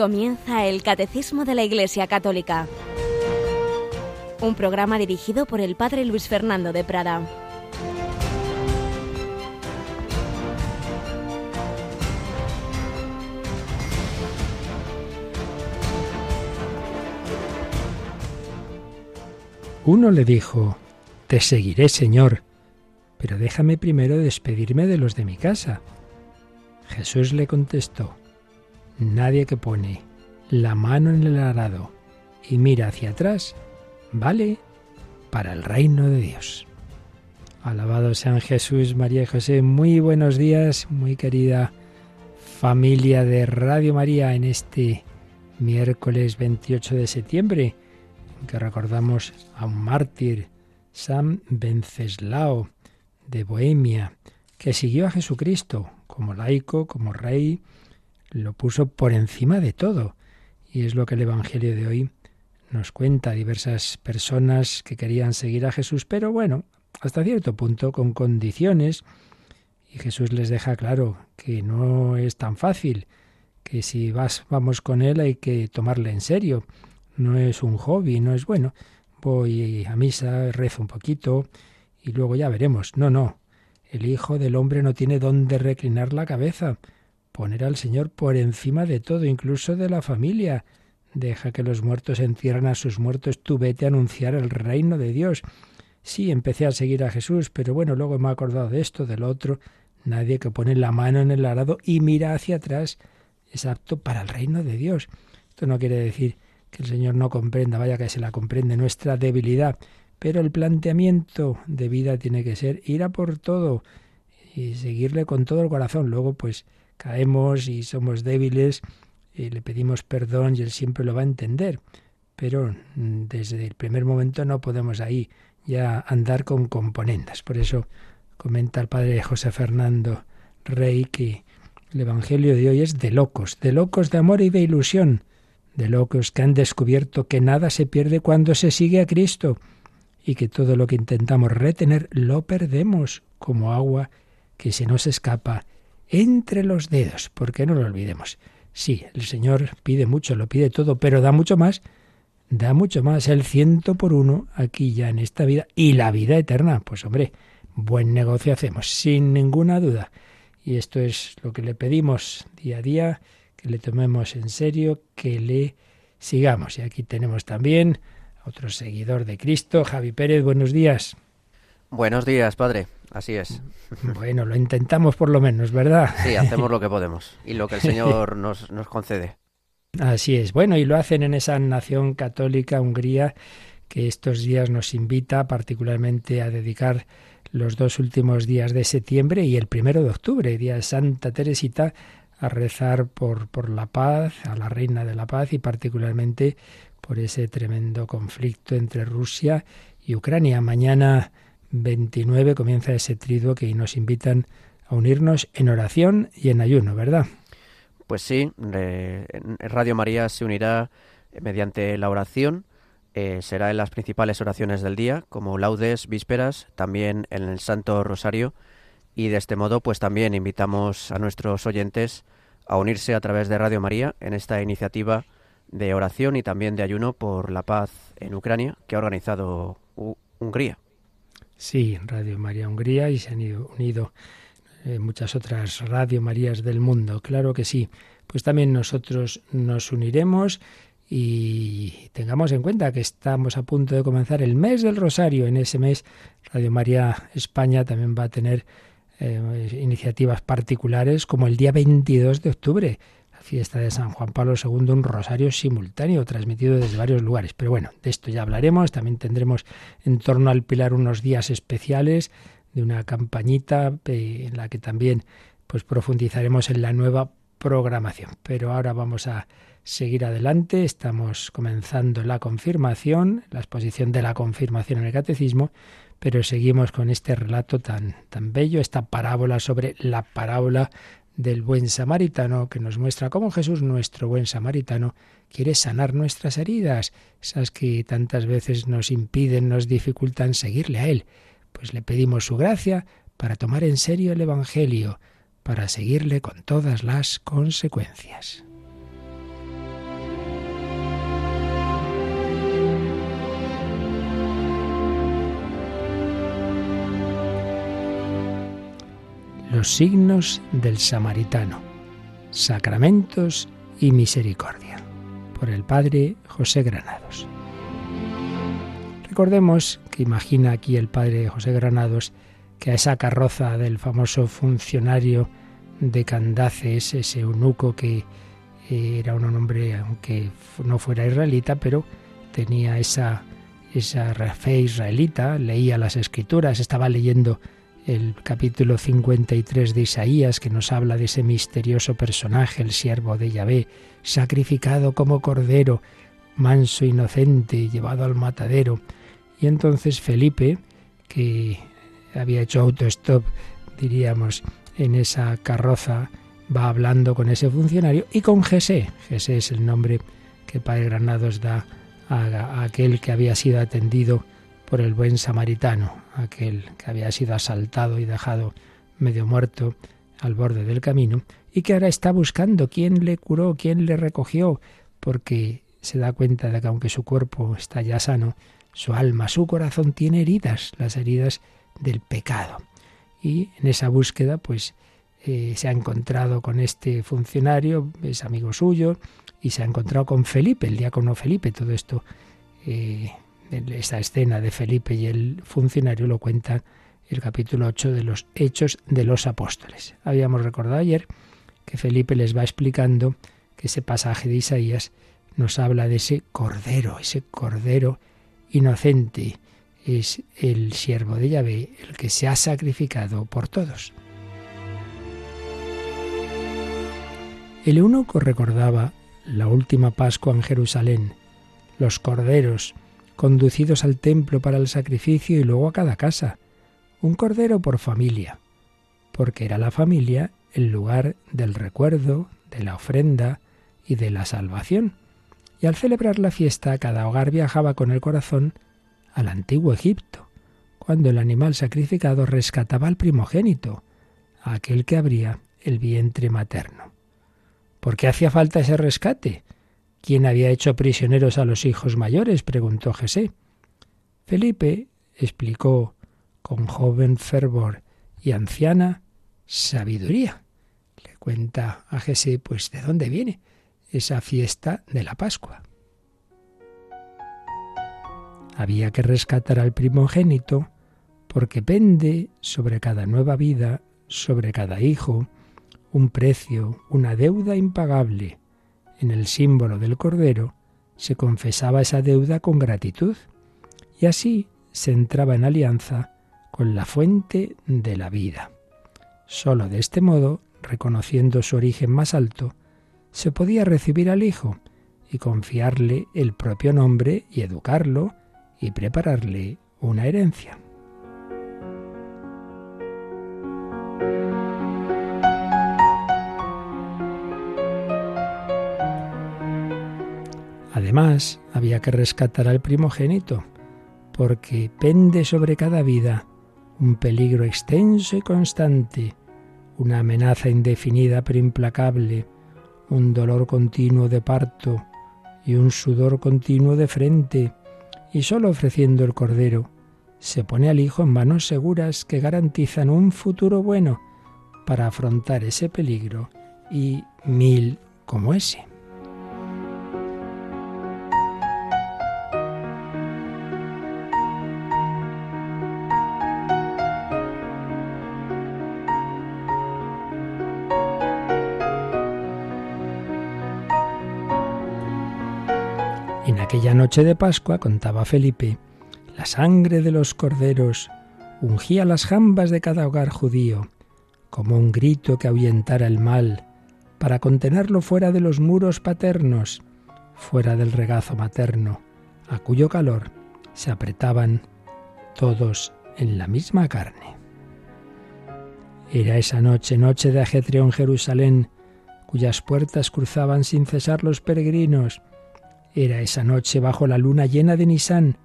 Comienza el Catecismo de la Iglesia Católica, un programa dirigido por el Padre Luis Fernando de Prada. Uno le dijo, Te seguiré, Señor, pero déjame primero despedirme de los de mi casa. Jesús le contestó, Nadie que pone la mano en el arado y mira hacia atrás, vale para el reino de Dios. Alabado sean Jesús, María y José. Muy buenos días, muy querida familia de Radio María en este miércoles 28 de septiembre, que recordamos a un mártir, San Venceslao de Bohemia, que siguió a Jesucristo como laico, como rey, lo puso por encima de todo. Y es lo que el Evangelio de hoy nos cuenta. Diversas personas que querían seguir a Jesús, pero bueno, hasta cierto punto, con condiciones. Y Jesús les deja claro que no es tan fácil, que si vas, vamos con Él hay que tomarle en serio. No es un hobby, no es bueno. Voy a misa, rezo un poquito y luego ya veremos. No, no. El Hijo del Hombre no tiene dónde reclinar la cabeza poner al Señor por encima de todo, incluso de la familia. Deja que los muertos entierren a sus muertos, tú vete a anunciar el reino de Dios. Sí, empecé a seguir a Jesús, pero bueno, luego me he acordado de esto, del otro. Nadie que pone la mano en el arado y mira hacia atrás es apto para el reino de Dios. Esto no quiere decir que el Señor no comprenda, vaya que se la comprende nuestra debilidad, pero el planteamiento de vida tiene que ser ir a por todo y seguirle con todo el corazón. Luego, pues, caemos y somos débiles, y le pedimos perdón y Él siempre lo va a entender. Pero mm, desde el primer momento no podemos ahí ya andar con componendas. Por eso comenta el padre José Fernando Rey que el Evangelio de hoy es de locos, de locos de amor y de ilusión, de locos que han descubierto que nada se pierde cuando se sigue a Cristo y que todo lo que intentamos retener lo perdemos como agua que se nos escapa entre los dedos, porque no lo olvidemos. Sí, el Señor pide mucho, lo pide todo, pero da mucho más, da mucho más, el ciento por uno aquí ya en esta vida y la vida eterna. Pues hombre, buen negocio hacemos, sin ninguna duda. Y esto es lo que le pedimos día a día, que le tomemos en serio, que le sigamos. Y aquí tenemos también a otro seguidor de Cristo, Javi Pérez, buenos días. Buenos días, padre. Así es. Bueno, lo intentamos por lo menos, ¿verdad? Sí, hacemos lo que podemos y lo que el Señor nos, nos concede. Así es. Bueno, y lo hacen en esa nación católica, Hungría, que estos días nos invita particularmente a dedicar los dos últimos días de septiembre y el primero de octubre, día de Santa Teresita, a rezar por, por la paz, a la Reina de la Paz y particularmente por ese tremendo conflicto entre Rusia y Ucrania. Mañana 29 comienza ese triduo que nos invitan a unirnos en oración y en ayuno, ¿verdad? Pues sí, Radio María se unirá mediante la oración, eh, será en las principales oraciones del día, como laudes, vísperas, también en el Santo Rosario, y de este modo pues también invitamos a nuestros oyentes a unirse a través de Radio María en esta iniciativa de oración y también de ayuno por la paz en Ucrania que ha organizado Hungría. Sí, Radio María Hungría y se han ido, unido eh, muchas otras Radio Marías del mundo, claro que sí. Pues también nosotros nos uniremos y tengamos en cuenta que estamos a punto de comenzar el mes del Rosario. En ese mes Radio María España también va a tener eh, iniciativas particulares como el día 22 de octubre fiesta de San Juan Pablo II, un rosario simultáneo transmitido desde varios lugares. Pero bueno, de esto ya hablaremos. También tendremos en torno al Pilar unos días especiales de una campañita eh, en la que también pues profundizaremos en la nueva programación. Pero ahora vamos a seguir adelante. Estamos comenzando la confirmación, la exposición de la confirmación en el catecismo, pero seguimos con este relato tan, tan bello, esta parábola sobre la parábola del buen samaritano que nos muestra cómo Jesús, nuestro buen samaritano, quiere sanar nuestras heridas, esas que tantas veces nos impiden, nos dificultan seguirle a Él. Pues le pedimos su gracia para tomar en serio el Evangelio, para seguirle con todas las consecuencias. Los signos del samaritano, sacramentos y misericordia, por el Padre José Granados. Recordemos que imagina aquí el Padre José Granados que a esa carroza del famoso funcionario de Candaces, ese eunuco que era un hombre, aunque no fuera israelita, pero tenía esa, esa fe israelita, leía las escrituras, estaba leyendo el capítulo 53 de Isaías, que nos habla de ese misterioso personaje, el siervo de Yahvé, sacrificado como cordero, manso, inocente, llevado al matadero. Y entonces Felipe, que había hecho autostop, diríamos, en esa carroza, va hablando con ese funcionario y con Jesé. Jesé es el nombre que Padre Granados da a, aquel que había sido atendido por el buen samaritano, aquel que había sido asaltado y dejado medio muerto al borde del camino y que ahora está buscando quién le curó, quién le recogió, porque se da cuenta de que aunque su cuerpo está ya sano, su alma, su corazón tiene heridas, las heridas del pecado. Y en esa búsqueda, pues eh, se ha encontrado con este funcionario, es amigo suyo, y se ha encontrado con Felipe, el diácono Felipe. Todo esto, eh, esa escena de Felipe y el funcionario lo cuenta el capítulo 8 de los Hechos de los Apóstoles. Habíamos recordado ayer que Felipe les va explicando que ese pasaje de Isaías nos habla de ese cordero, ese cordero inocente. Es el siervo de Yahvé, el que se ha sacrificado por todos. El eunuco recordaba la última Pascua en Jerusalén, los corderos conducidos al templo para el sacrificio y luego a cada casa, un cordero por familia, porque era la familia el lugar del recuerdo, de la ofrenda y de la salvación. Y al celebrar la fiesta cada hogar viajaba con el corazón al antiguo Egipto, cuando el animal sacrificado rescataba al primogénito, a aquel que abría el vientre materno. ¿Por qué hacía falta ese rescate? ¿Quién había hecho prisioneros a los hijos mayores? preguntó Jesé. Felipe explicó con joven fervor y anciana sabiduría. Le cuenta a Jesé, pues, de dónde viene esa fiesta de la Pascua. Había que rescatar al primogénito porque pende sobre cada nueva vida, sobre cada hijo, un precio, una deuda impagable. En el símbolo del Cordero se confesaba esa deuda con gratitud y así se entraba en alianza con la fuente de la vida. Solo de este modo, reconociendo su origen más alto, se podía recibir al Hijo y confiarle el propio nombre y educarlo y prepararle una herencia. Además, había que rescatar al primogénito, porque pende sobre cada vida un peligro extenso y constante, una amenaza indefinida pero implacable, un dolor continuo de parto y un sudor continuo de frente, y sólo ofreciendo el cordero se pone al hijo en manos seguras que garantizan un futuro bueno para afrontar ese peligro y mil como ese. Aquella noche de Pascua, contaba Felipe, la sangre de los corderos ungía las jambas de cada hogar judío, como un grito que ahuyentara el mal, para contenerlo fuera de los muros paternos, fuera del regazo materno, a cuyo calor se apretaban todos en la misma carne. Era esa noche, noche de ajetreo en Jerusalén, cuyas puertas cruzaban sin cesar los peregrinos, era esa noche bajo la luna llena de Nisán,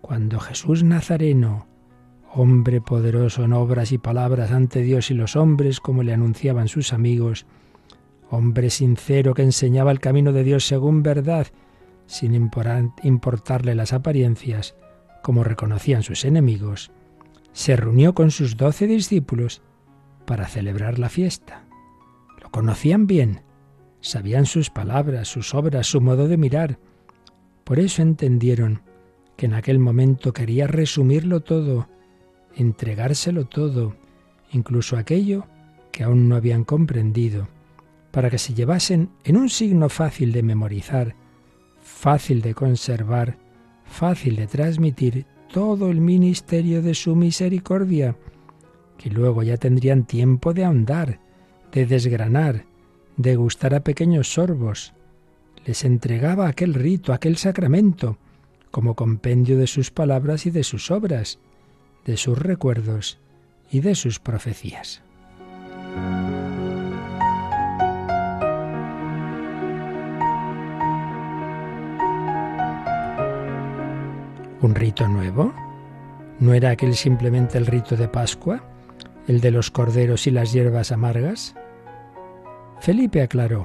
cuando Jesús Nazareno, hombre poderoso en obras y palabras ante Dios y los hombres, como le anunciaban sus amigos, hombre sincero que enseñaba el camino de Dios según verdad, sin importarle las apariencias, como reconocían sus enemigos, se reunió con sus doce discípulos para celebrar la fiesta. Lo conocían bien, sabían sus palabras, sus obras, su modo de mirar. Por eso entendieron que en aquel momento quería resumirlo todo, entregárselo todo, incluso aquello que aún no habían comprendido, para que se llevasen en un signo fácil de memorizar, fácil de conservar, fácil de transmitir todo el ministerio de su misericordia, que luego ya tendrían tiempo de ahondar, de desgranar, de gustar a pequeños sorbos. Les entregaba aquel rito, aquel sacramento, como compendio de sus palabras y de sus obras, de sus recuerdos y de sus profecías. ¿Un rito nuevo? ¿No era aquel simplemente el rito de Pascua, el de los corderos y las hierbas amargas? Felipe aclaró.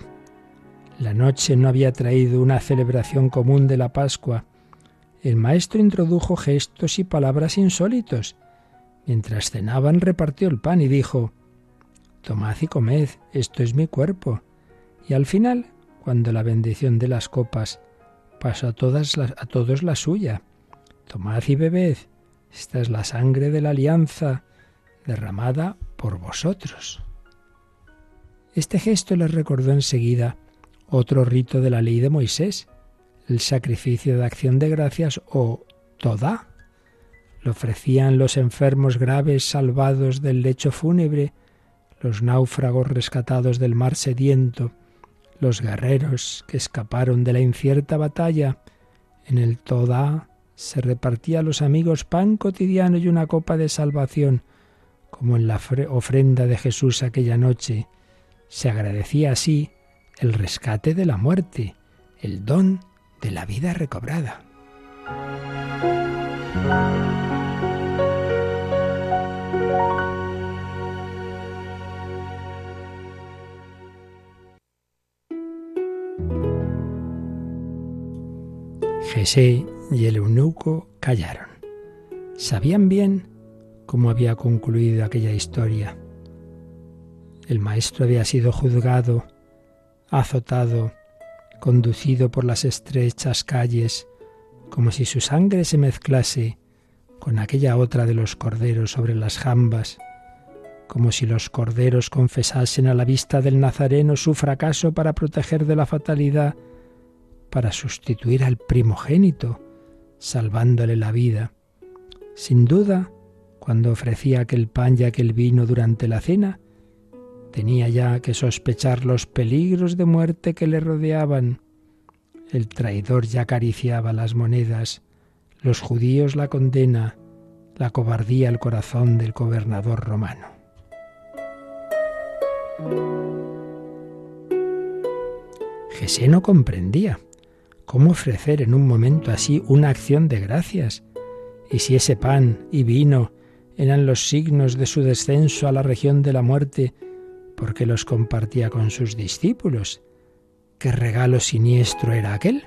La noche no había traído una celebración común de la Pascua. El maestro introdujo gestos y palabras insólitos. Mientras cenaban repartió el pan y dijo, Tomad y comed, esto es mi cuerpo. Y al final, cuando la bendición de las copas pasó a, todas a todos la suya, Tomad y bebed, esta es la sangre de la alianza derramada por vosotros. Este gesto les recordó enseguida otro rito de la ley de Moisés, el sacrificio de acción de gracias o toda. Lo ofrecían los enfermos graves salvados del lecho fúnebre, los náufragos rescatados del mar sediento, los guerreros que escaparon de la incierta batalla. En el toda se repartía a los amigos pan cotidiano y una copa de salvación, como en la ofrenda de Jesús aquella noche. Se agradecía así el rescate de la muerte, el don de la vida recobrada. Jesé y el eunuco callaron. Sabían bien cómo había concluido aquella historia. El maestro había sido juzgado, azotado, conducido por las estrechas calles, como si su sangre se mezclase con aquella otra de los corderos sobre las jambas, como si los corderos confesasen a la vista del Nazareno su fracaso para proteger de la fatalidad, para sustituir al primogénito, salvándole la vida. Sin duda, cuando ofrecía aquel pan y aquel vino durante la cena, tenía ya que sospechar los peligros de muerte que le rodeaban. El traidor ya acariciaba las monedas, los judíos la condena, la cobardía el corazón del gobernador romano. Jesé no comprendía ¿Cómo ofrecer en un momento así una acción de gracias? Y si ese pan y vino eran los signos de su descenso a la región de la muerte, ¿por qué los compartía con sus discípulos? ¿Qué regalo siniestro era aquel?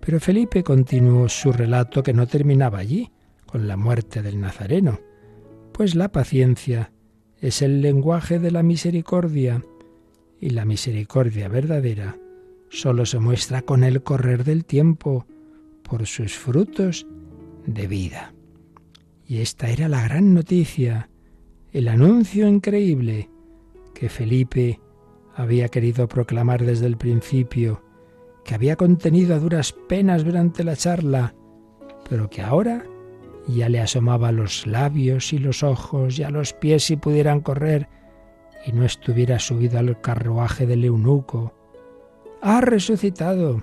Pero Felipe continuó su relato que no terminaba allí, con la muerte del Nazareno, pues la paciencia es el lenguaje de la misericordia y la misericordia verdadera solo se muestra con el correr del tiempo por sus frutos de vida. Y esta era la gran noticia, el anuncio increíble que Felipe había querido proclamar desde el principio, que había contenido a duras penas durante la charla, pero que ahora ya le asomaba los labios y los ojos y a los pies si pudieran correr y no estuviera subido al carruaje del eunuco. Ha resucitado.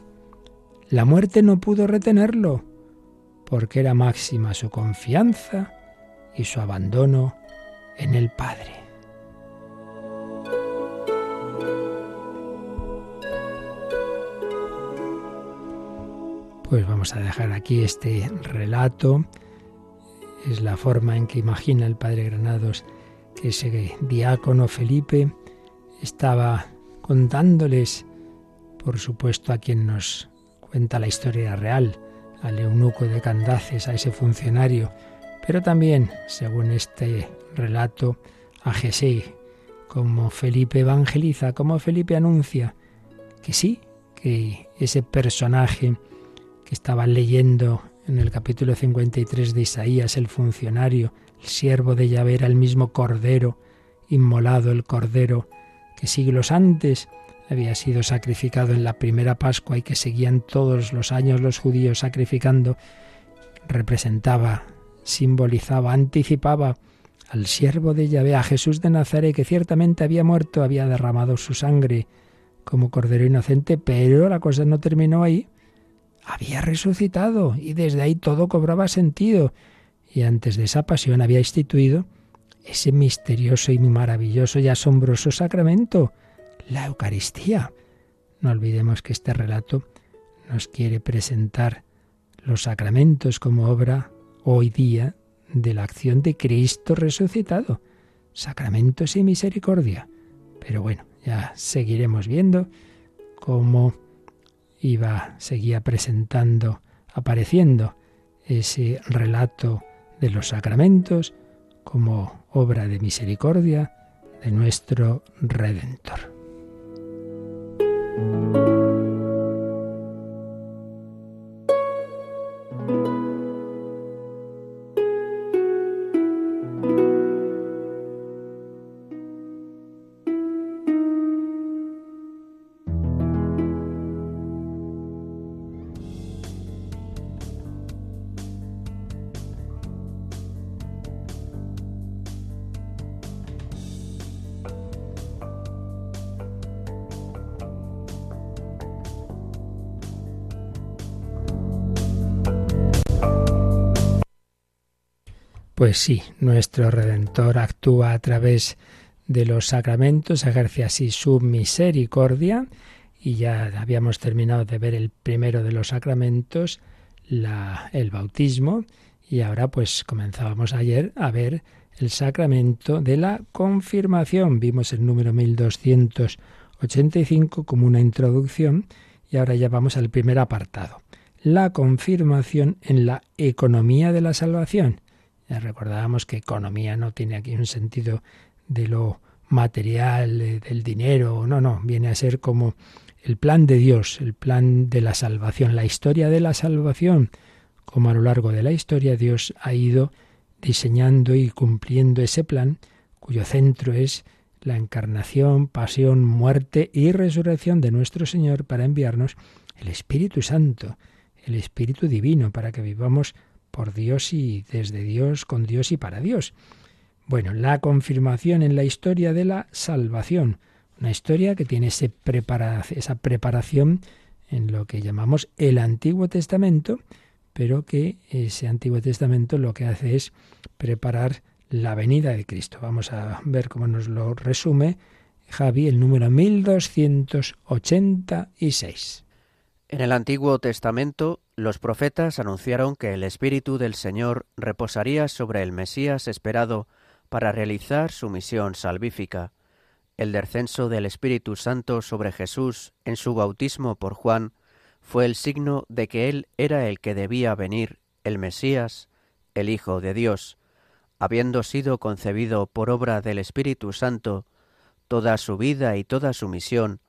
La muerte no pudo retenerlo, porque era máxima su confianza y su abandono en el Padre. Pues vamos a dejar aquí este relato. Es la forma en que imagina el Padre Granados que ese diácono Felipe estaba contándoles, por supuesto, a quien nos cuenta la historia real, al eunuco de Candaces, a ese funcionario, pero también, según este relato, a Jesús, como Felipe evangeliza, como Felipe anuncia, que sí, que ese personaje que estaba leyendo en el capítulo 53 de Isaías, el funcionario, el siervo de Yahvé, era el mismo cordero, inmolado el cordero, que siglos antes había sido sacrificado en la primera Pascua y que seguían todos los años los judíos sacrificando, representaba, simbolizaba, anticipaba al siervo de Yahvé, a Jesús de Nazaret, que ciertamente había muerto, había derramado su sangre como cordero inocente, pero la cosa no terminó ahí. Había resucitado y desde ahí todo cobraba sentido. Y antes de esa pasión había instituido ese misterioso y maravilloso y asombroso sacramento, la Eucaristía. No olvidemos que este relato nos quiere presentar los sacramentos como obra hoy día de la acción de Cristo resucitado. Sacramentos y misericordia. Pero bueno, ya seguiremos viendo cómo iba, seguía presentando, apareciendo ese relato de los sacramentos como obra de misericordia de nuestro Redentor. Thank you. Pues sí, nuestro Redentor actúa a través de los sacramentos, ejerce así su misericordia y ya habíamos terminado de ver el primero de los sacramentos, la, el bautismo, y ahora pues comenzábamos ayer a ver el sacramento de la confirmación. Vimos el número 1285 como una introducción y ahora ya vamos al primer apartado. La confirmación en la economía de la salvación. Ya recordábamos que economía no tiene aquí un sentido de lo material, del dinero, no, no, viene a ser como el plan de Dios, el plan de la salvación, la historia de la salvación, como a lo largo de la historia Dios ha ido diseñando y cumpliendo ese plan cuyo centro es la encarnación, pasión, muerte y resurrección de nuestro Señor para enviarnos el Espíritu Santo, el Espíritu Divino, para que vivamos por Dios y desde Dios, con Dios y para Dios. Bueno, la confirmación en la historia de la salvación, una historia que tiene ese esa preparación en lo que llamamos el Antiguo Testamento, pero que ese Antiguo Testamento lo que hace es preparar la venida de Cristo. Vamos a ver cómo nos lo resume Javi, el número 1286. En el Antiguo Testamento, los profetas anunciaron que el Espíritu del Señor reposaría sobre el Mesías esperado para realizar su misión salvífica. El descenso del Espíritu Santo sobre Jesús en su bautismo por Juan fue el signo de que Él era el que debía venir, el Mesías, el Hijo de Dios. Habiendo sido concebido por obra del Espíritu Santo, toda su vida y toda su misión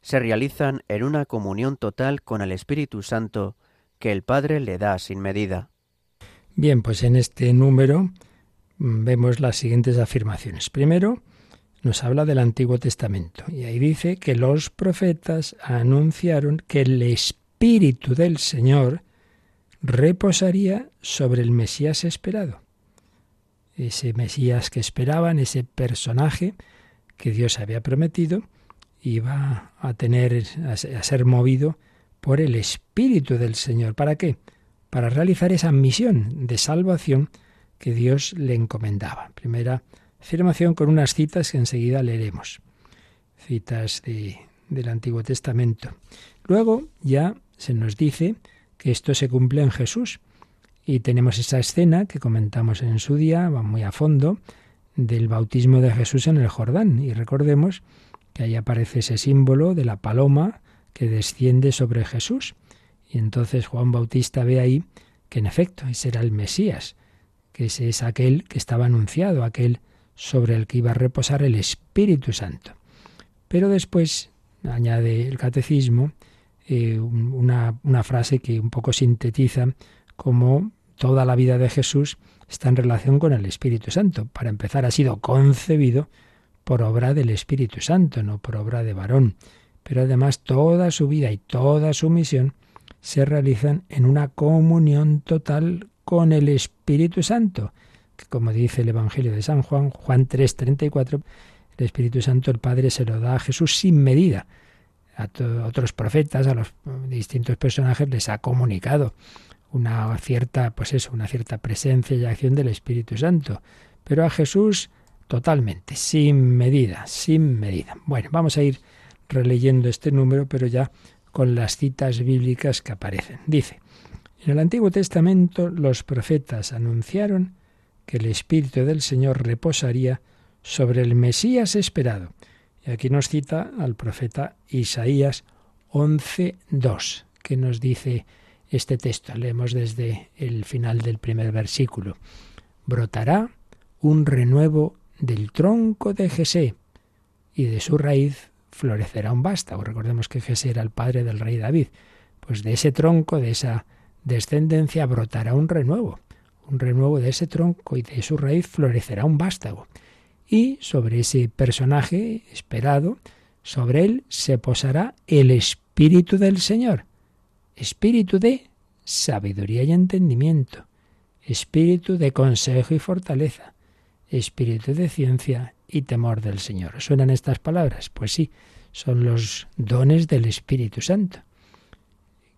se realizan en una comunión total con el Espíritu Santo que el Padre le da sin medida. Bien, pues en este número mm, vemos las siguientes afirmaciones. Primero, nos habla del Antiguo Testamento y ahí dice que los profetas anunciaron que el Espíritu del Señor reposaría sobre el Mesías esperado. Ese Mesías que esperaban, ese personaje que Dios había prometido, iba a tener a ser movido por el Espíritu del Señor. ¿Para qué? Para realizar esa misión de salvación que Dios le encomendaba. Primera afirmación con unas citas que enseguida leeremos. Citas de, del Antiguo Testamento. Luego ya se nos dice que esto se cumple en Jesús. Y tenemos esa escena que comentamos en su día, va muy a fondo, del bautismo de Jesús en el Jordán. Y recordemos que ahí aparece ese símbolo de la paloma que desciende sobre Jesús. Y entonces Juan Bautista ve ahí que en efecto ese era el Mesías, que ese es aquel que estaba anunciado, aquel sobre el que iba a reposar el Espíritu Santo. Pero después añade el catecismo eh, una, una frase que un poco sintetiza cómo toda la vida de Jesús está en relación con el Espíritu Santo. Para empezar, ha sido concebido por obra del Espíritu Santo, no por obra de varón. Pero además toda su vida y toda su misión se realizan en una comunión total con el Espíritu Santo, que como dice el Evangelio de San Juan, Juan 3:34, el Espíritu Santo el Padre se lo da a Jesús sin medida. A otros profetas, a los distintos personajes les ha comunicado una cierta, pues eso, una cierta presencia y acción del Espíritu Santo, pero a Jesús totalmente, sin medida, sin medida. Bueno, vamos a ir releyendo este número, pero ya con las citas bíblicas que aparecen. Dice, en el Antiguo Testamento los profetas anunciaron que el Espíritu del Señor reposaría sobre el Mesías esperado. Y aquí nos cita al profeta Isaías 11.2, que nos dice este texto. Leemos desde el final del primer versículo. Brotará un renuevo del tronco de Jesé y de su raíz florecerá un vástago. Recordemos que Jesé era el padre del rey David. Pues de ese tronco, de esa descendencia, brotará un renuevo. Un renuevo de ese tronco y de su raíz florecerá un vástago. Y sobre ese personaje esperado, sobre él se posará el Espíritu del Señor espíritu de sabiduría y entendimiento, espíritu de consejo y fortaleza, espíritu de ciencia y temor del Señor. ¿Suenan estas palabras? Pues sí, son los dones del Espíritu Santo,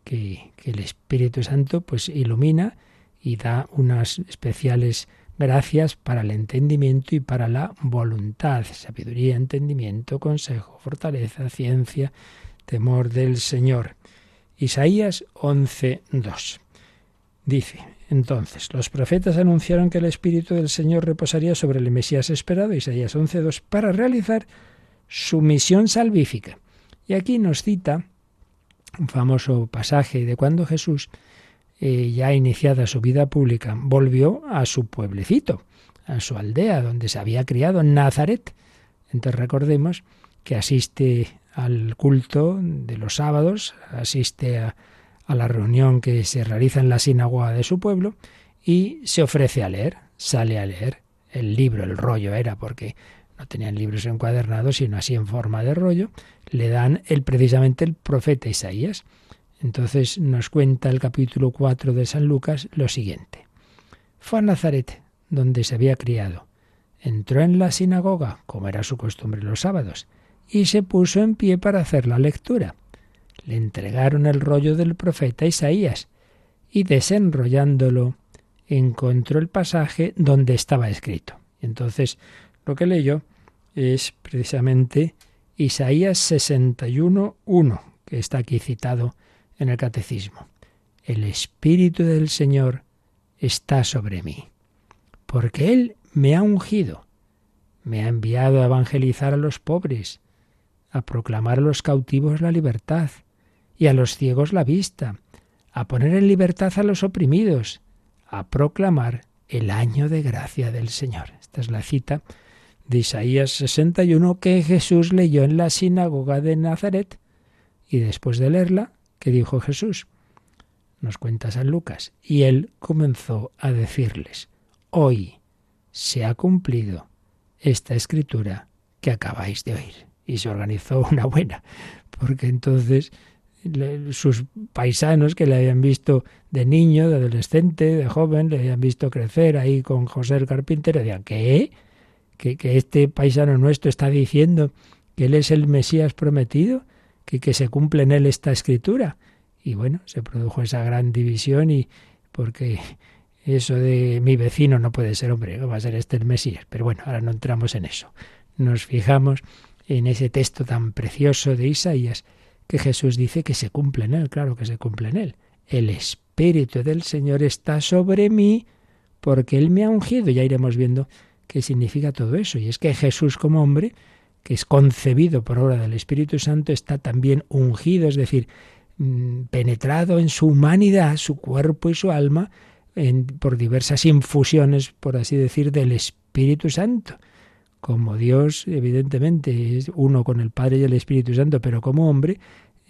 que, que el Espíritu Santo pues ilumina y da unas especiales gracias para el entendimiento y para la voluntad, sabiduría, entendimiento, consejo, fortaleza, ciencia, temor del Señor. Isaías 11.2. Dice, entonces, los profetas anunciaron que el Espíritu del Señor reposaría sobre el Mesías esperado, Isaías 11.2, para realizar su misión salvífica. Y aquí nos cita un famoso pasaje de cuando Jesús, eh, ya iniciada su vida pública, volvió a su pueblecito, a su aldea donde se había criado, en Nazaret. Entonces recordemos que asiste al culto de los sábados, asiste a, la reunión que se realiza en la sinagoga de su pueblo y se ofrece a leer, sale a leer el libro, el rollo era porque no tenían libros encuadernados, sino así en forma de rollo, le dan el, precisamente el profeta Isaías. Entonces nos cuenta el capítulo 4 de San Lucas lo siguiente. Fue a Nazaret, donde se había criado. Entró en la sinagoga, como era su costumbre los sábados, y se puso en pie para hacer la lectura. Le entregaron el rollo del profeta Isaías y desenrollándolo encontró el pasaje donde estaba escrito. Entonces lo que leyó es precisamente Isaías 61.1, que está aquí citado en el Catecismo. El Espíritu del Señor está sobre mí, porque Él me ha ungido, me ha enviado a evangelizar a los pobres, a proclamar a los cautivos la libertad y a los ciegos la vista, a poner en libertad a los oprimidos, a proclamar el año de gracia del Señor. Esta es la cita de Isaías 61 que Jesús leyó en la sinagoga de Nazaret. Y después de leerla, ¿qué dijo Jesús? Nos cuenta San Lucas. Y él comenzó a decirles, hoy se ha cumplido esta escritura que acabáis de oír y se organizó una buena, porque entonces sus paisanos que le habían visto de niño, de adolescente, de joven, le habían visto crecer ahí con José el carpintero, decían, ¿qué? ¿Que, que este paisano nuestro está diciendo que él es el Mesías prometido, que, que se cumple en él esta escritura. Y bueno, se produjo esa gran división y porque eso de mi vecino no puede ser, hombre, va a ser este el Mesías. Pero bueno, ahora no entramos en eso. Nos fijamos en ese texto tan precioso de Isaías que Jesús dice que se cumple en él, claro que se cumple en él. El Espíritu del Señor está sobre mí porque Él me ha ungido. Ya iremos viendo qué significa todo eso. Y es que Jesús como hombre, que es concebido por obra del Espíritu Santo, está también ungido, es decir, mm, penetrado en su humanidad, su cuerpo y su alma, por diversas infusiones, por así decir, del Espíritu Santo. Como Dios, evidentemente, es uno con el Padre y el Espíritu Santo, pero como hombre,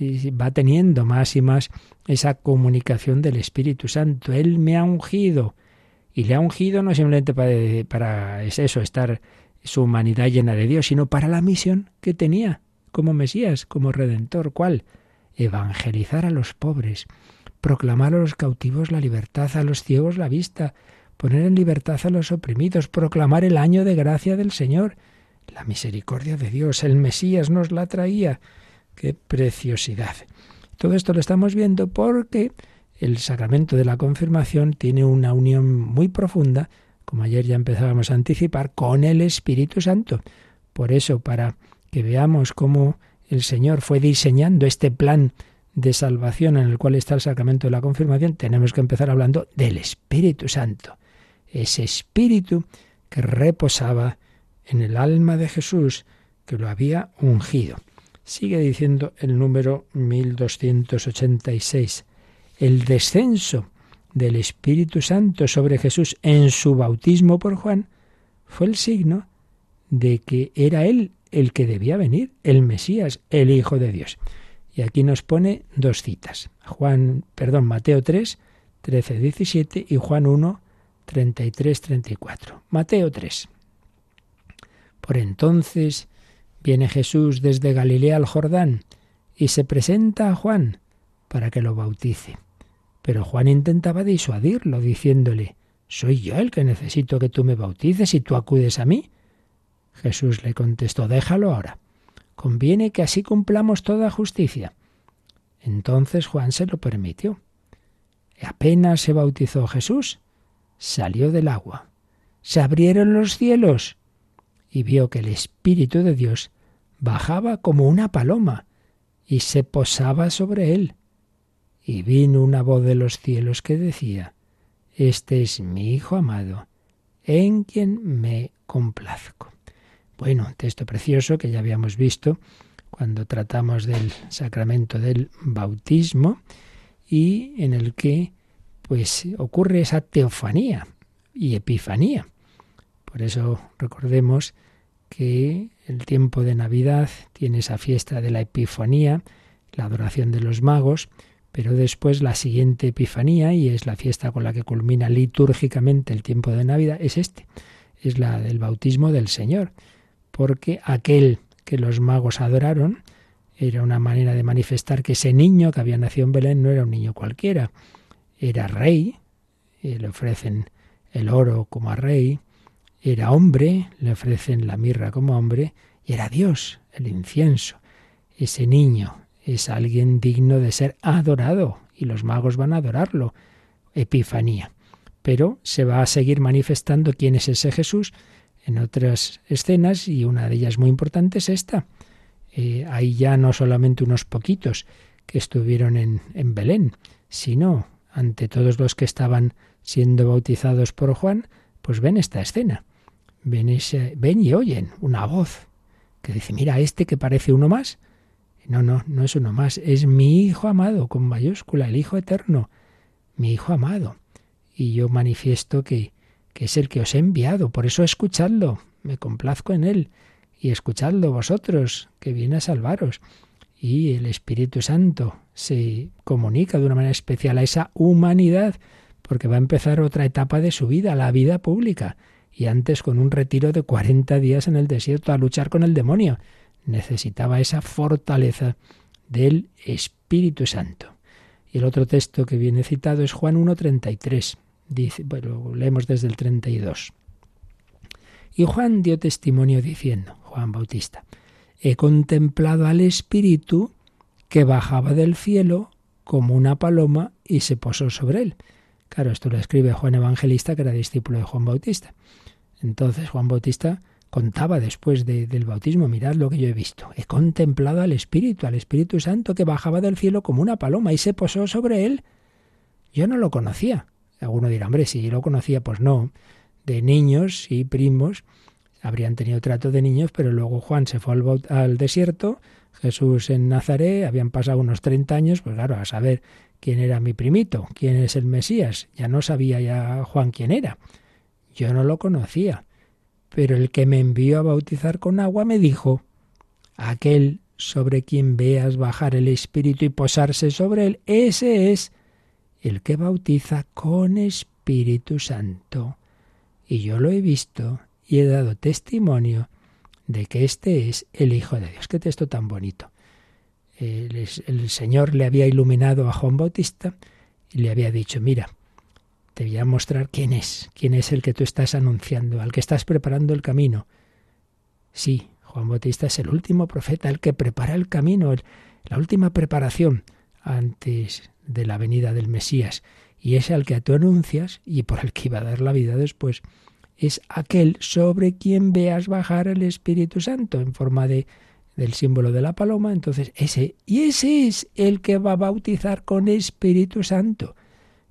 va teniendo más y más esa comunicación del Espíritu Santo. Él me ha ungido. Y le ha ungido no simplemente para, para es eso, estar su humanidad llena de Dios, sino para la misión que tenía como Mesías, como Redentor. ¿Cuál? Evangelizar a los pobres, proclamar a los cautivos la libertad, a los ciegos la vista, poner en libertad a los oprimidos, proclamar el año de gracia del Señor. La misericordia de Dios, el Mesías nos la traía. ¡Qué preciosidad! Todo esto lo estamos viendo porque el sacramento de la confirmación tiene una unión muy profunda, como ayer ya empezábamos a anticipar, con el Espíritu Santo. Por eso, para que veamos cómo el Señor fue diseñando este plan de salvación en el cual está el sacramento de la confirmación, tenemos que empezar hablando del Espíritu Santo. Ese Espíritu que reposaba en el alma de Jesús, que lo había ungido. Sigue diciendo el número 1286. El descenso del Espíritu Santo sobre Jesús en su bautismo por Juan fue el signo de que era Él el que debía venir, el Mesías, el Hijo de Dios. Y aquí nos pone dos citas. Juan, perdón, Mateo 3, 13, 17 y Juan 1, 33, 34. Mateo 3. Por entonces viene Jesús desde Galilea al Jordán y se presenta a Juan para que lo bautice. Pero Juan intentaba disuadirlo, diciéndole, Soy yo el que necesito que tú me bautices y tú acudes a mí. Jesús le contestó, Déjalo ahora Conviene que así cumplamos toda justicia. Entonces Juan se lo permitió. Y apenas se bautizó Jesús, salió del agua. Se abrieron los cielos y vio que el Espíritu de Dios bajaba como una paloma y se posaba sobre él. Y vino una voz de los cielos que decía, Este es mi Hijo amado, en quien me complazco. Bueno, un texto precioso que ya habíamos visto cuando tratamos del sacramento del bautismo y en el que pues ocurre esa teofanía y epifanía. Por eso recordemos que el tiempo de Navidad tiene esa fiesta de la Epifanía, la adoración de los magos, pero después la siguiente Epifanía, y es la fiesta con la que culmina litúrgicamente el tiempo de Navidad, es este, es la del bautismo del Señor porque aquel que los magos adoraron era una manera de manifestar que ese niño que había nacido en Belén no era un niño cualquiera, era rey, y le ofrecen el oro como a rey, era hombre, le ofrecen la mirra como hombre, y era Dios, el incienso. Ese niño es alguien digno de ser adorado, y los magos van a adorarlo. Epifanía. Pero se va a seguir manifestando quién es ese Jesús en otras escenas y una de ellas muy importante es esta. Eh, hay ya no solamente unos poquitos que estuvieron en, en Belén, sino ante todos los que estaban siendo bautizados por Juan, pues ven esta escena. Ven, ven y oyen una voz que dice, mira, este que parece uno más. No, no, no es uno más, es mi Hijo amado, con mayúscula, el Hijo eterno, mi Hijo amado. Y yo manifiesto que, que es el que os he enviado. Por eso escuchadlo, me complazco en él. Y escuchadlo vosotros, que viene a salvaros. Y el Espíritu Santo se comunica de una manera especial a esa humanidad, porque va a empezar otra etapa de su vida, la vida pública. Y antes con un retiro de 40 días en el desierto a luchar con el demonio. Necesitaba esa fortaleza del Espíritu Santo. Y el otro texto que viene citado es Juan 1.33 Dice, bueno, leemos desde el 32. Y Juan dio testimonio diciendo, Juan Bautista, he contemplado al Espíritu que bajaba del cielo como una paloma y se posó sobre él. Claro, esto lo escribe Juan Evangelista, que era discípulo de Juan Bautista. Entonces Juan Bautista contaba después del bautismo, mirad lo que yo he visto. He contemplado al Espíritu, al Espíritu Santo que bajaba del cielo como una paloma y se posó sobre él. Yo no lo conocía, Alguno dirá, hombre, si yo lo conocía, pues no. De niños y primos habrían tenido trato de niños, pero luego Juan se fue al, desierto, Jesús en Nazaret, habían pasado unos 30 años, pues claro, a saber quién era mi primito, quién es el Mesías. Ya no sabía ya Juan quién era. Yo no lo conocía. Pero el que me envió a bautizar con agua me dijo, aquel sobre quien veas bajar el Espíritu y posarse sobre él, ese es el que bautiza con Espíritu Santo. Y yo lo he visto y he dado testimonio de que este es el Hijo de Dios. Qué texto tan bonito. El, Señor le había iluminado a Juan Bautista y le había dicho, mira, te voy a mostrar quién es, quién es el que tú estás anunciando, al que estás preparando el camino. Sí, Juan Bautista es el último profeta, el que prepara el camino, la última preparación antes de la venida del Mesías. Y es al que tú anuncias y por el que iba a dar la vida después. Es aquel sobre quien veas bajar el Espíritu Santo en forma de del símbolo de la paloma, entonces ese, y ese es el que va a bautizar con Espíritu Santo.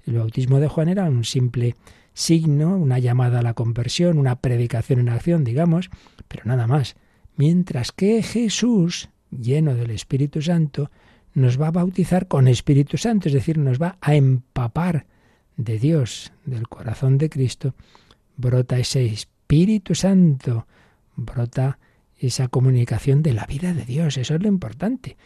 El bautismo de Juan era un simple signo, una llamada a la conversión, una predicación en acción, digamos, pero nada más. Mientras que Jesús, lleno del Espíritu Santo, nos va a bautizar con Espíritu Santo, es decir, nos va a empapar de Dios, del corazón de Cristo, brota ese Espíritu Santo, brota esa comunicación de la vida de Dios. Eso es lo importante.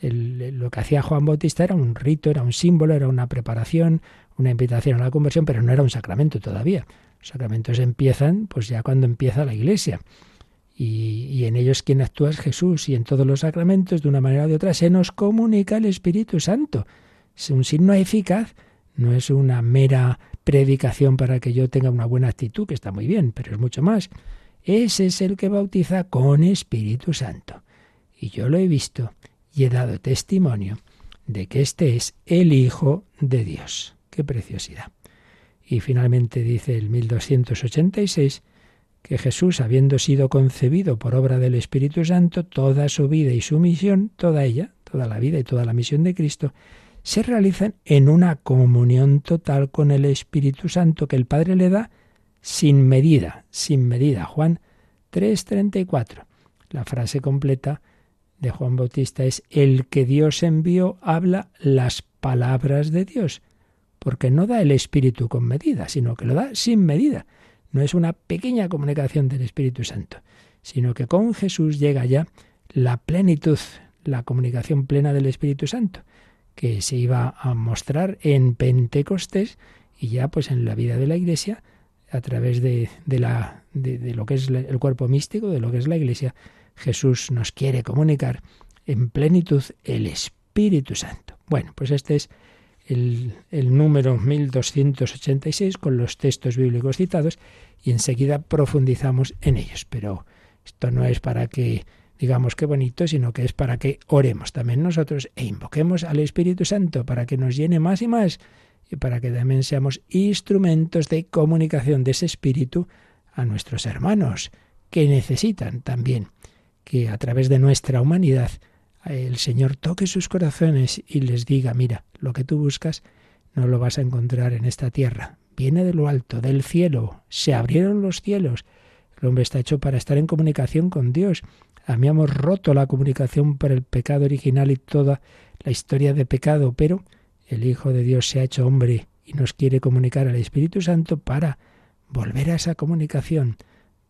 lo que hacía Juan Bautista era un rito, era un símbolo, era una preparación, una invitación a la conversión, pero no era un sacramento todavía. Los sacramentos empiezan pues ya cuando empieza la iglesia. Y, y, en ellos quien actúa es Jesús. Y en todos los sacramentos, de una manera o de otra, se nos comunica el Espíritu Santo. Es un signo eficaz, no es una mera predicación para que yo tenga una buena actitud, que está muy bien, pero es mucho más. Ese es el que bautiza con Espíritu Santo. Y yo lo he visto y he dado testimonio de que este es el Hijo de Dios. ¡Qué preciosidad! Y finalmente dice el 1286 que Jesús, habiendo sido concebido por obra del Espíritu Santo, toda su vida y su misión, toda ella, toda la vida y toda la misión de Cristo, se realizan en una comunión total con el Espíritu Santo que el Padre le da sin medida, sin medida. Juan 3:34. La frase completa de Juan Bautista es, el que Dios envió habla las palabras de Dios, porque no da el Espíritu con medida, sino que lo da sin medida. No es una pequeña comunicación del Espíritu Santo, sino que con Jesús llega ya la plenitud, la comunicación plena del Espíritu Santo, que se iba a mostrar en Pentecostés y ya pues en la vida de la Iglesia a través de, la, de, lo que es el cuerpo místico, de lo que es la Iglesia, Jesús nos quiere comunicar en plenitud el Espíritu Santo. Bueno, pues este es el, el número 1286 con los textos bíblicos citados y enseguida profundizamos en ellos. Pero esto no es para que digamos qué bonito, sino que es para que oremos también nosotros e invoquemos al Espíritu Santo para que nos llene más y más y para que también seamos instrumentos de comunicación de ese espíritu a nuestros hermanos, que necesitan también que a través de nuestra humanidad el Señor toque sus corazones y les diga, mira, lo que tú buscas no lo vas a encontrar en esta tierra, viene de lo alto, del cielo, se abrieron los cielos, el hombre está hecho para estar en comunicación con Dios, hemos roto la comunicación por el pecado original y toda la historia de pecado, pero el Hijo de Dios se ha hecho hombre y nos quiere comunicar al Espíritu Santo para volver a esa comunicación,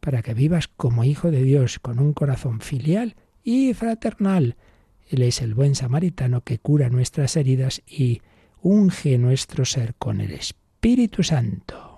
para que vivas como Hijo de Dios, con un corazón filial y fraternal. Él es el buen samaritano que cura nuestras heridas y unge nuestro ser con el Espíritu Santo.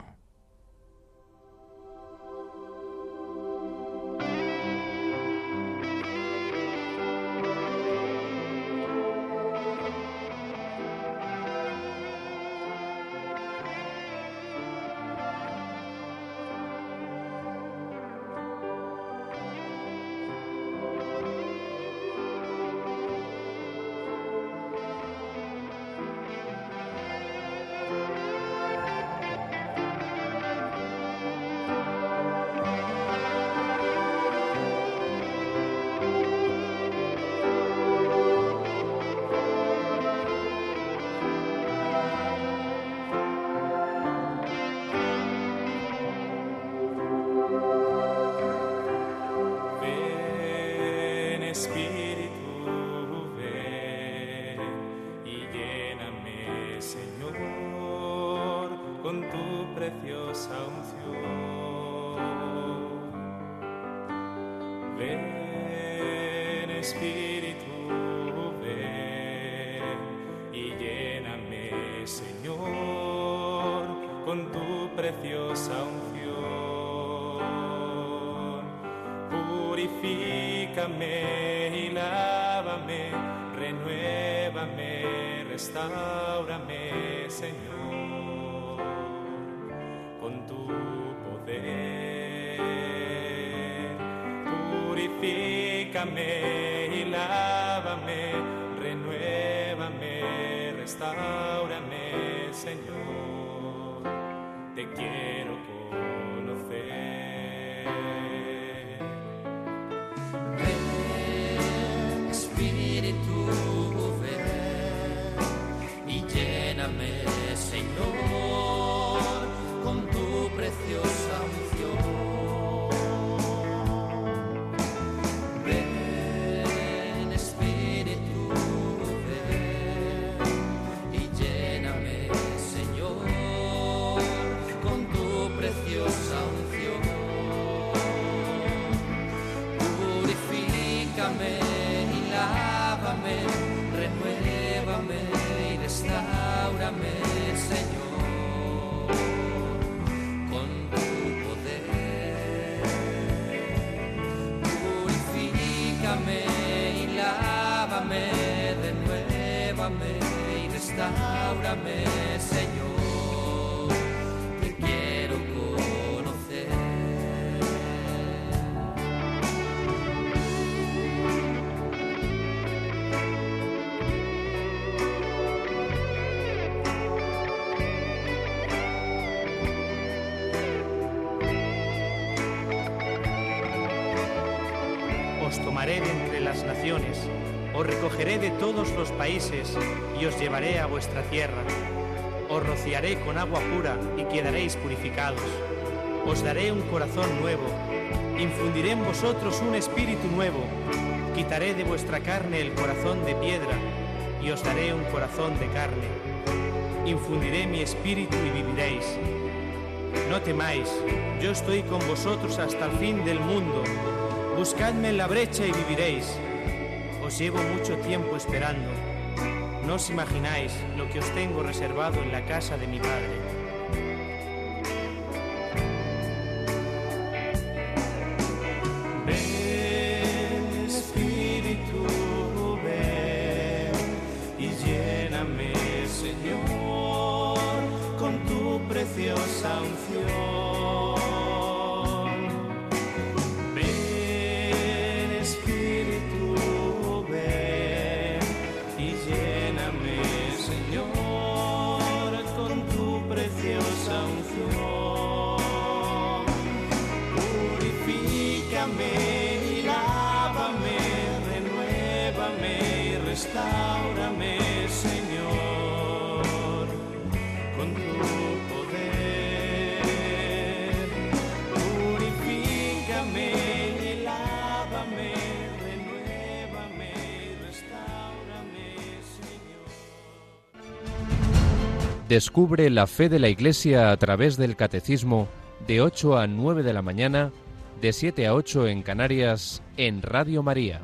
Te os recogeré de todos los países y os llevaré a vuestra tierra. Os rociaré con agua pura y quedaréis purificados. Os daré un corazón nuevo, infundiré en vosotros un espíritu nuevo. Quitaré de vuestra carne el corazón de piedra y os daré un corazón de carne. Infundiré mi espíritu y viviréis. No temáis, yo estoy con vosotros hasta el fin del mundo. Buscadme en la brecha y viviréis. Os llevo mucho tiempo esperando. No os imagináis lo que os tengo reservado en la casa de mi Padre. Descubre la fe de la Iglesia a través del Catecismo de 8 a 9 de la mañana, de 7 a 8 en Canarias, en Radio María.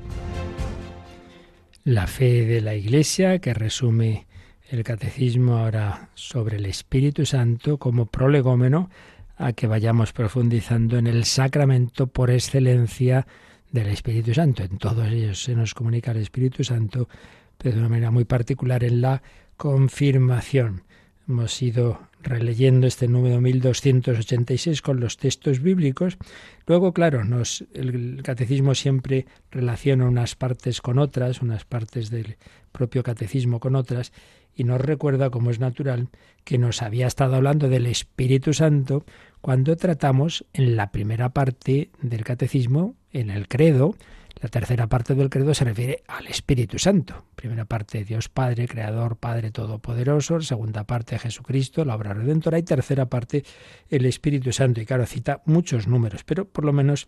La fe de la Iglesia, que resume el catecismo ahora sobre el Espíritu Santo como prolegómeno a que vayamos profundizando en el sacramento por excelencia del Espíritu Santo. En todos ellos se nos comunica el Espíritu Santo, pero de una manera muy particular en la confirmación. Hemos ido releyendo este número 1286 con los textos bíblicos. Luego, claro, nos, el catecismo siempre relaciona unas partes con otras, unas partes del propio catecismo con otras, y nos recuerda, como es natural, que nos había estado hablando del Espíritu Santo cuando tratamos en la primera parte del catecismo, en el credo, la tercera parte del credo se refiere al Espíritu Santo. Primera parte, Dios Padre, Creador, Padre Todopoderoso. Segunda parte, Jesucristo, la obra redentora. Y tercera parte, el Espíritu Santo. Y claro, cita muchos números, pero por lo menos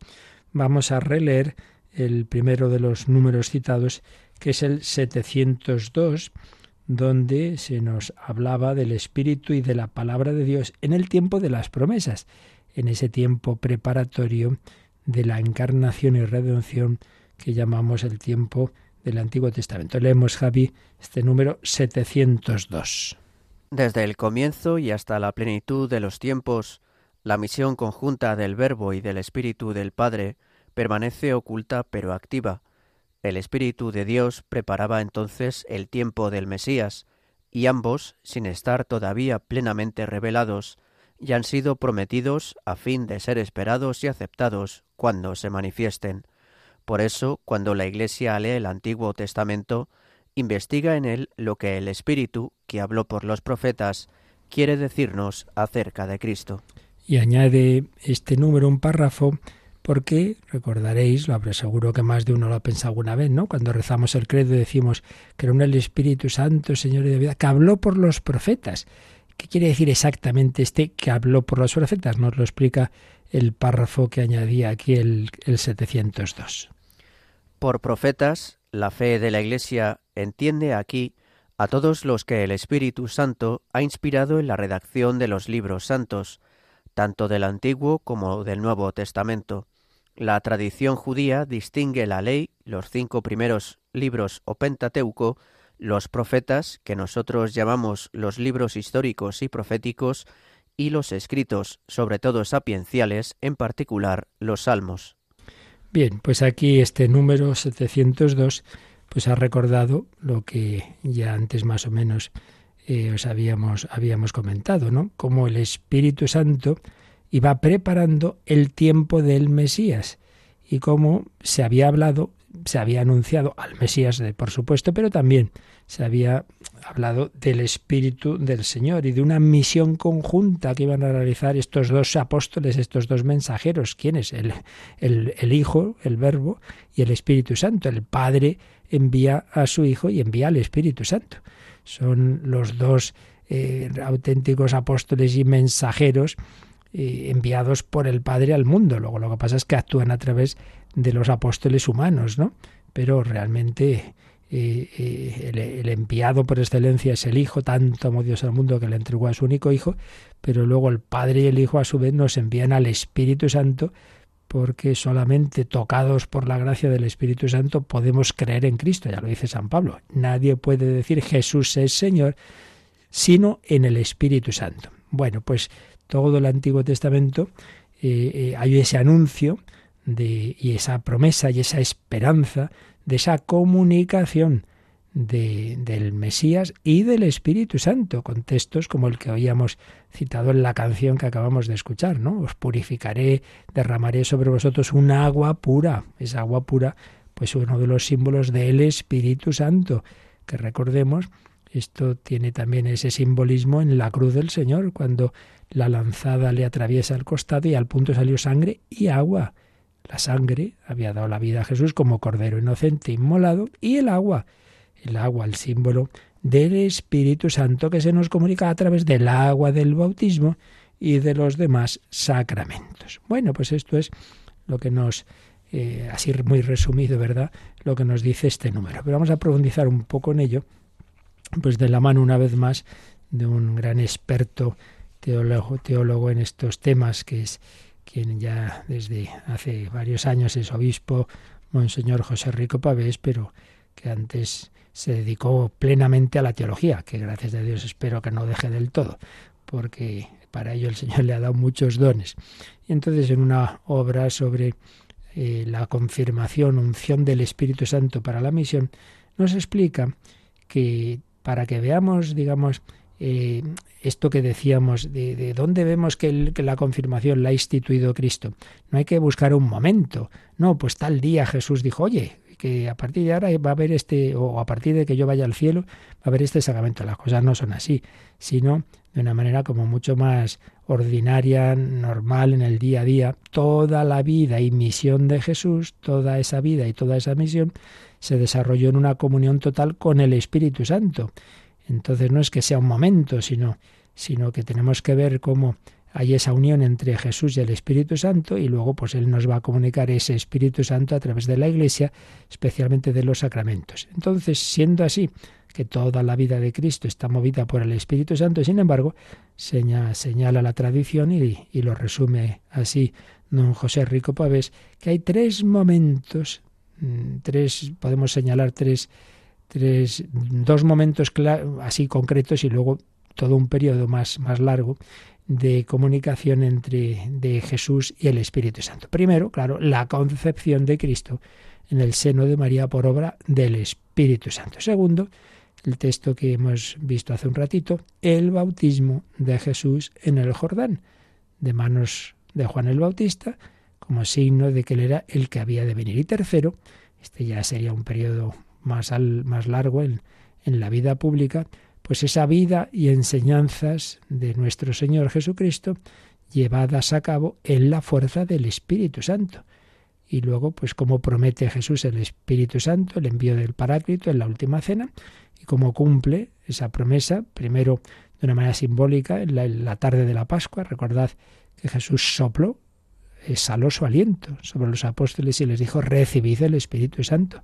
vamos a releer el primero de los números citados, que es el 702, donde se nos hablaba del Espíritu y de la palabra de Dios en el tiempo de las promesas, en ese tiempo preparatorio de la encarnación y redención que llamamos el tiempo del Antiguo Testamento. Leemos, Javi, este número 702. Desde el comienzo y hasta la plenitud de los tiempos, la misión conjunta del Verbo y del Espíritu del Padre permanece oculta pero activa. El Espíritu de Dios preparaba entonces el tiempo del Mesías, y ambos, sin estar todavía plenamente revelados, ya han sido prometidos a fin de ser esperados y aceptados cuando se manifiesten. Por eso, cuando la Iglesia lee el Antiguo Testamento, investiga en él lo que el Espíritu, que habló por los profetas, quiere decirnos acerca de Cristo. Y añade este número un párrafo porque recordaréis, lo habré seguro que más de uno lo ha pensado alguna vez, ¿no? Cuando rezamos el credo decimos que era el Espíritu Santo, Señor de vida, que habló por los profetas. ¿Qué quiere decir exactamente este que habló por los profetas? Nos lo explica el párrafo que añadía aquí el, el 702. Por profetas, la fe de la Iglesia entiende aquí a todos los que el Espíritu Santo ha inspirado en la redacción de los libros santos, tanto del Antiguo como del Nuevo Testamento. La tradición judía distingue la ley, los cinco primeros libros o Pentateuco, los profetas, que nosotros llamamos los libros históricos y proféticos, y los escritos, sobre todo sapienciales, en particular los salmos. Bien, pues aquí este número 702 pues ha recordado lo que ya antes más o menos eh, os habíamos, habíamos comentado, ¿no? Cómo el Espíritu Santo iba preparando el tiempo del Mesías y cómo se había hablado, se había anunciado al Mesías, por supuesto, pero también se había hablado del Espíritu del Señor y de una misión conjunta que iban a realizar estos dos apóstoles, estos dos mensajeros. ¿Quiénes? El, el, el Hijo, el Verbo, y el Espíritu Santo. El Padre envía a su Hijo y envía al Espíritu Santo. Son los dos eh, auténticos apóstoles y mensajeros eh, enviados por el Padre al mundo. Luego lo que pasa es que actúan a través de los apóstoles humanos, ¿no? Pero realmente el, enviado por excelencia es el Hijo, tanto amó Dios al mundo que le entregó a su único Hijo, pero luego el Padre y el Hijo a su vez nos envían al Espíritu Santo porque solamente tocados por la gracia del Espíritu Santo podemos creer en Cristo, ya lo dice San Pablo. Nadie puede decir Jesús es Señor sino en el Espíritu Santo. Bueno, pues todo el Antiguo Testamento eh, eh, hay ese anuncio y esa promesa y esa esperanza de esa comunicación de, del Mesías y del Espíritu Santo, con textos como el que habíamos citado en la canción que acabamos de escuchar, ¿no? Os purificaré, derramaré sobre vosotros un agua pura. Esa agua pura, pues uno de los símbolos del Espíritu Santo, que recordemos, esto tiene también ese simbolismo en la cruz del Señor, cuando la lanzada le atraviesa el costado y al punto salió sangre y agua. La sangre había dado la vida a Jesús como cordero inocente inmolado y el agua, el agua, el símbolo del Espíritu Santo que se nos comunica a través del agua del bautismo y de los demás sacramentos. Bueno, pues esto es lo que nos, eh, así muy resumido, ¿verdad? Lo que nos dice este número. Pero vamos a profundizar un poco en ello, pues de la mano una vez más de un gran experto teólogo, teólogo en estos temas, que es quien ya desde hace varios años es obispo, Monseñor José Rico Pavés, pero que antes se dedicó plenamente a la teología, que gracias a Dios espero que no deje del todo, porque para ello el Señor le ha dado muchos dones. Y entonces en una obra sobre eh, la confirmación, unción del Espíritu Santo para la misión, nos explica que para que veamos, digamos, eh, esto que decíamos, de, de dónde vemos que, que, la confirmación la ha instituido Cristo. No hay que buscar un momento. No, pues tal día Jesús dijo, oye, que a partir de ahora va a haber este, o a partir de que yo vaya al cielo, va a haber este sacramento. Las cosas no son así, sino de una manera como mucho más ordinaria, normal en el día a día. Toda la vida y misión de Jesús, toda esa vida y toda esa misión se desarrolló en una comunión total con el Espíritu Santo. Entonces no es que sea un momento, sino, sino que tenemos que ver cómo hay esa unión entre Jesús y el Espíritu Santo y luego pues Él nos va a comunicar ese Espíritu Santo a través de la Iglesia, especialmente de los sacramentos. Entonces, siendo así, que toda la vida de Cristo está movida por el Espíritu Santo, sin embargo, señala la tradición y, y lo resume así don José Rico Pavés, que hay tres momentos, mm, tres, podemos señalar tres, dos momentos así concretos y luego todo un periodo más, más largo de comunicación entre de Jesús y el Espíritu Santo. Primero, claro, la concepción de Cristo en el seno de María por obra del Espíritu Santo. Segundo, el texto que hemos visto hace un ratito, el bautismo de Jesús en el Jordán, de manos de Juan el Bautista, como signo de que él era el que había de venir. Y tercero, este ya sería un periodo más, al, más largo en, en la vida pública, pues esa vida y enseñanzas de nuestro Señor Jesucristo llevadas a cabo en la fuerza del Espíritu Santo. Y luego, pues como promete Jesús el Espíritu Santo, el envío del Paráclito en la última cena, y cómo cumple esa promesa, primero de una manera simbólica, en la, en la tarde de la Pascua, recordad que Jesús sopló, exhaló su aliento sobre los apóstoles y les dijo, recibid el Espíritu Santo,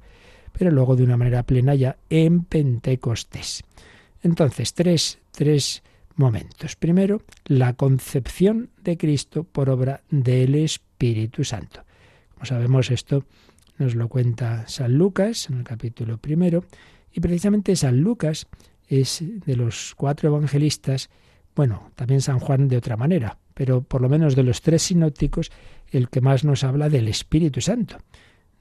pero luego de una manera plena ya en Pentecostés. Entonces, tres, tres momentos. Primero, la concepción de Cristo por obra del Espíritu Santo. Como sabemos, esto nos lo cuenta San Lucas en el capítulo primero, y precisamente San Lucas es de los cuatro evangelistas, bueno, también San Juan de otra manera, pero por lo menos de los tres sinópticos, el que más nos habla del Espíritu Santo.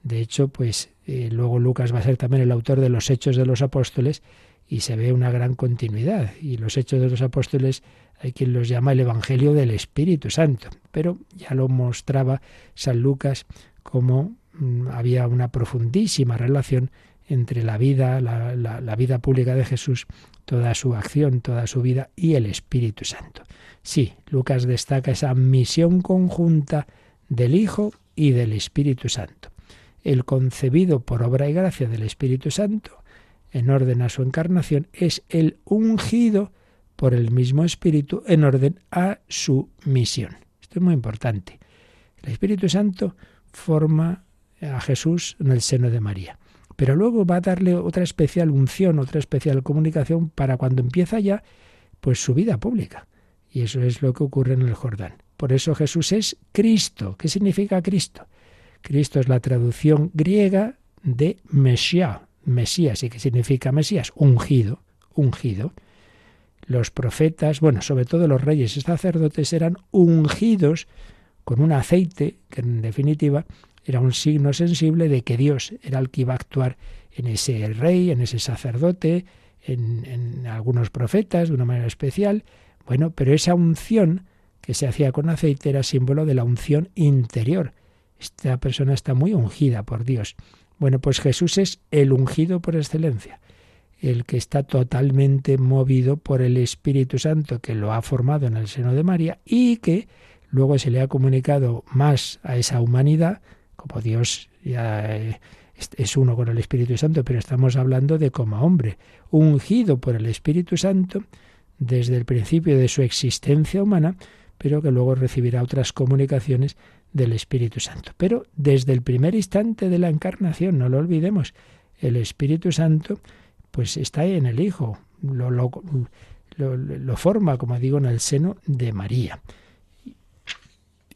De hecho, pues eh, luego Lucas va a ser también el autor de los Hechos de los Apóstoles y se ve una gran continuidad. Y los Hechos de los Apóstoles hay quien los llama el Evangelio del Espíritu Santo. Pero ya lo mostraba San Lucas como mm, había una profundísima relación entre la vida, la, la, vida pública de Jesús, toda su acción, toda su vida y el Espíritu Santo. Sí, Lucas destaca esa misión conjunta del Hijo y del Espíritu Santo. El concebido por obra y gracia del Espíritu Santo, en orden a su encarnación, es el ungido por el mismo Espíritu en orden a su misión. Esto es muy importante. El Espíritu Santo forma a Jesús en el seno de María pero luego va a darle otra especial unción, otra especial comunicación para cuando empieza ya pues su vida pública. Y eso es lo que ocurre en el Jordán. Por eso Jesús es Cristo. ¿Qué significa Cristo? Cristo es la traducción griega de Mesías, Mesías, y que significa Mesías, ungido, ungido. Los profetas, bueno, sobre todo los reyes y sacerdotes eran ungidos con un aceite que en definitiva era un signo sensible de que Dios era el que iba a actuar en ese rey, en ese sacerdote, en, algunos profetas de una manera especial. Bueno, pero esa unción que se hacía con aceite era símbolo de la unción interior. Esta persona está muy ungida por Dios. Bueno, pues Jesús es el ungido por excelencia, el que está totalmente movido por el Espíritu Santo que lo ha formado en el seno de María y que luego se le ha comunicado más a esa humanidad como Dios ya eh, es uno con el Espíritu Santo, pero estamos hablando de como hombre, ungido por el Espíritu Santo desde el principio de su existencia humana, pero que luego recibirá otras comunicaciones del Espíritu Santo. Pero desde el primer instante de la encarnación, no lo olvidemos, el Espíritu Santo pues está en el Hijo, lo, forma, como digo, en el seno de María.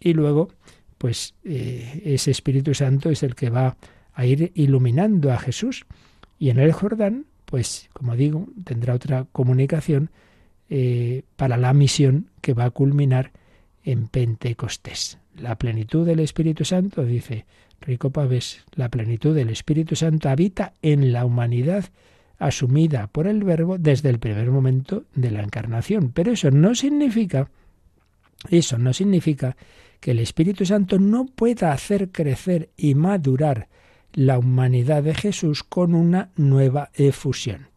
Y luego pues eh, ese Espíritu Santo es el que va a ir iluminando a Jesús. Y en el Jordán, pues como digo, tendrá otra comunicación eh, para la misión que va a culminar en Pentecostés. La plenitud del Espíritu Santo, dice Rico Pavés, la plenitud del Espíritu Santo habita en la humanidad asumida por el Verbo desde el primer momento de la encarnación. Pero eso no significa, eso no significa que el Espíritu Santo no pueda hacer crecer y madurar la humanidad de Jesús con una nueva efusión.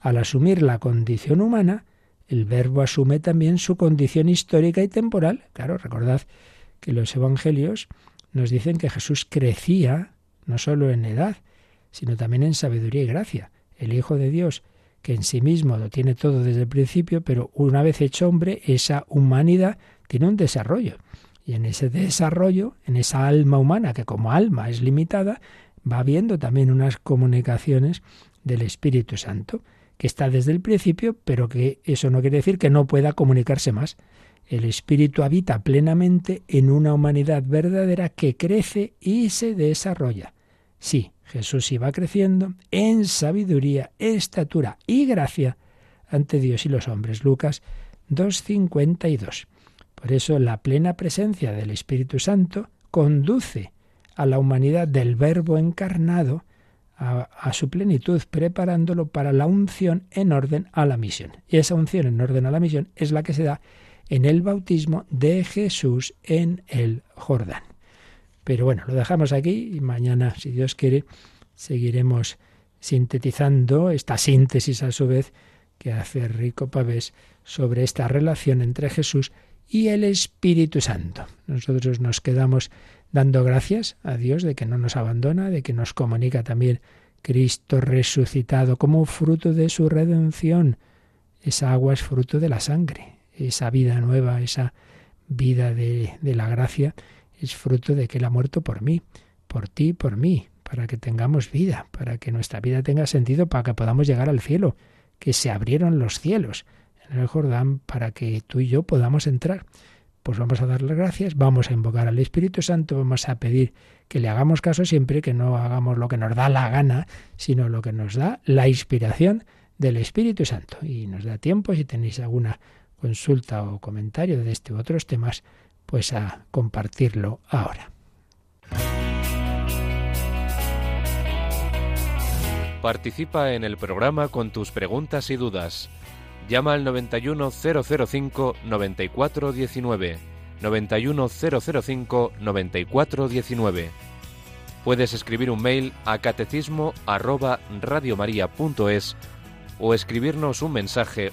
Al asumir la condición humana, el Verbo asume también su condición histórica y temporal. Claro, recordad que los Evangelios nos dicen que Jesús crecía no solo en edad, sino también en sabiduría y gracia. El Hijo de Dios, que en sí mismo lo tiene todo desde el principio, pero una vez hecho hombre, esa humanidad tiene un desarrollo. Y en ese desarrollo, en esa alma humana, que como alma es limitada, va habiendo también unas comunicaciones del Espíritu Santo, que está desde el principio, pero que eso no quiere decir que no pueda comunicarse más. El Espíritu habita plenamente en una humanidad verdadera que crece y se desarrolla. Sí, Jesús iba creciendo en sabiduría, estatura y gracia ante Dios y los hombres. Lucas 2.52. Por eso la plena presencia del Espíritu Santo conduce a la humanidad del Verbo encarnado a, a, su plenitud, preparándolo para la unción en orden a la misión. Y esa unción en orden a la misión es la que se da en el bautismo de Jesús en el Jordán. Pero bueno, lo dejamos aquí y mañana, si Dios quiere, seguiremos sintetizando esta síntesis a su vez que hace Rico Pavés sobre esta relación entre Jesús y el Espíritu Santo. Nosotros nos quedamos dando gracias a Dios de que no nos abandona, de que nos comunica también Cristo resucitado como fruto de su redención. Esa agua es fruto de la sangre, esa vida nueva, esa vida de, de la gracia es fruto de que Él ha muerto por mí, por ti, por mí, para que tengamos vida, para que nuestra vida tenga sentido, para que podamos llegar al cielo, que se abrieron los cielos en el Jordán para que tú y yo podamos entrar. Pues vamos a darle gracias, vamos a invocar al Espíritu Santo, vamos a pedir que le hagamos caso siempre, que no hagamos lo que nos da la gana, sino lo que nos da la inspiración del Espíritu Santo. Y nos da tiempo, si tenéis alguna consulta o comentario de este u otros temas, pues a compartirlo ahora. Participa en el programa con tus preguntas y dudas. Llama al 91005-9419. 91005-9419. Puedes escribir un mail a catecismo o escribirnos un mensaje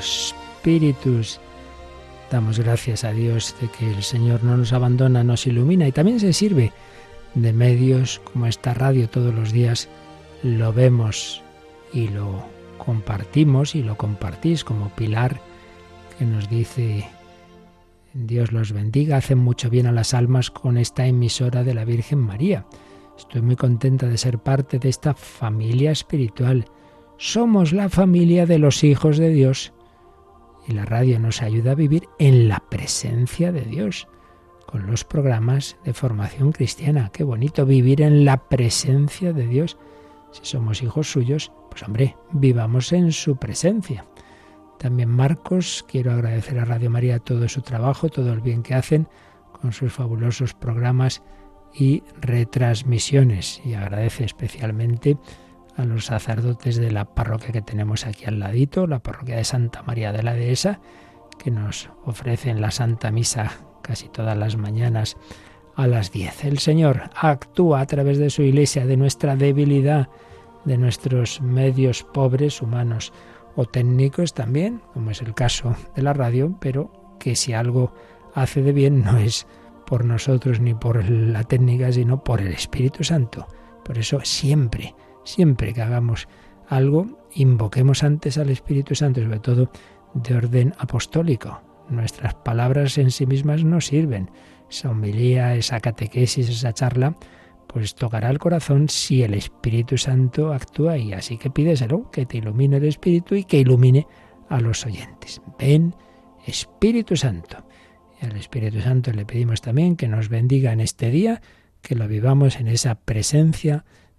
Creator Spiritus. Damos gracias a Dios de que el Señor no nos abandona, nos ilumina y también se sirve de medios como esta radio todos los días. Lo vemos y lo compartimos y lo compartís como Pilar que nos dice Dios los bendiga, hacen mucho bien a las almas con esta emisora de la Virgen María. Estoy muy contenta de ser parte de esta familia espiritual. Somos la familia de los hijos de Dios. Y la radio nos ayuda a vivir en la presencia de Dios, con los programas de formación cristiana. Qué bonito vivir en la presencia de Dios. Si somos hijos suyos, pues hombre, vivamos en su presencia. También Marcos, quiero agradecer a Radio María todo su trabajo, todo el bien que hacen con sus fabulosos programas y retransmisiones. Y agradece especialmente a los sacerdotes de la parroquia que tenemos aquí al ladito, la parroquia de Santa María de la Dehesa, que nos ofrecen la Santa Misa casi todas las mañanas a las 10. El Señor actúa a través de su iglesia, de nuestra debilidad, de nuestros medios pobres humanos o técnicos también, como es el caso de la radio, pero que si algo hace de bien no es por nosotros ni por la técnica, sino por el Espíritu Santo. Por eso siempre, siempre que hagamos algo, invoquemos antes al Espíritu Santo, sobre todo de orden apostólico. Nuestras palabras en sí mismas no sirven. Esa homilía, esa catequesis, esa charla, pues tocará el corazón si el Espíritu Santo actúa y así que pídeselo, que te ilumine el Espíritu y que ilumine a los oyentes. Ven, Espíritu Santo. Y al Espíritu Santo le pedimos también que nos bendiga en este día, que lo vivamos en esa presencia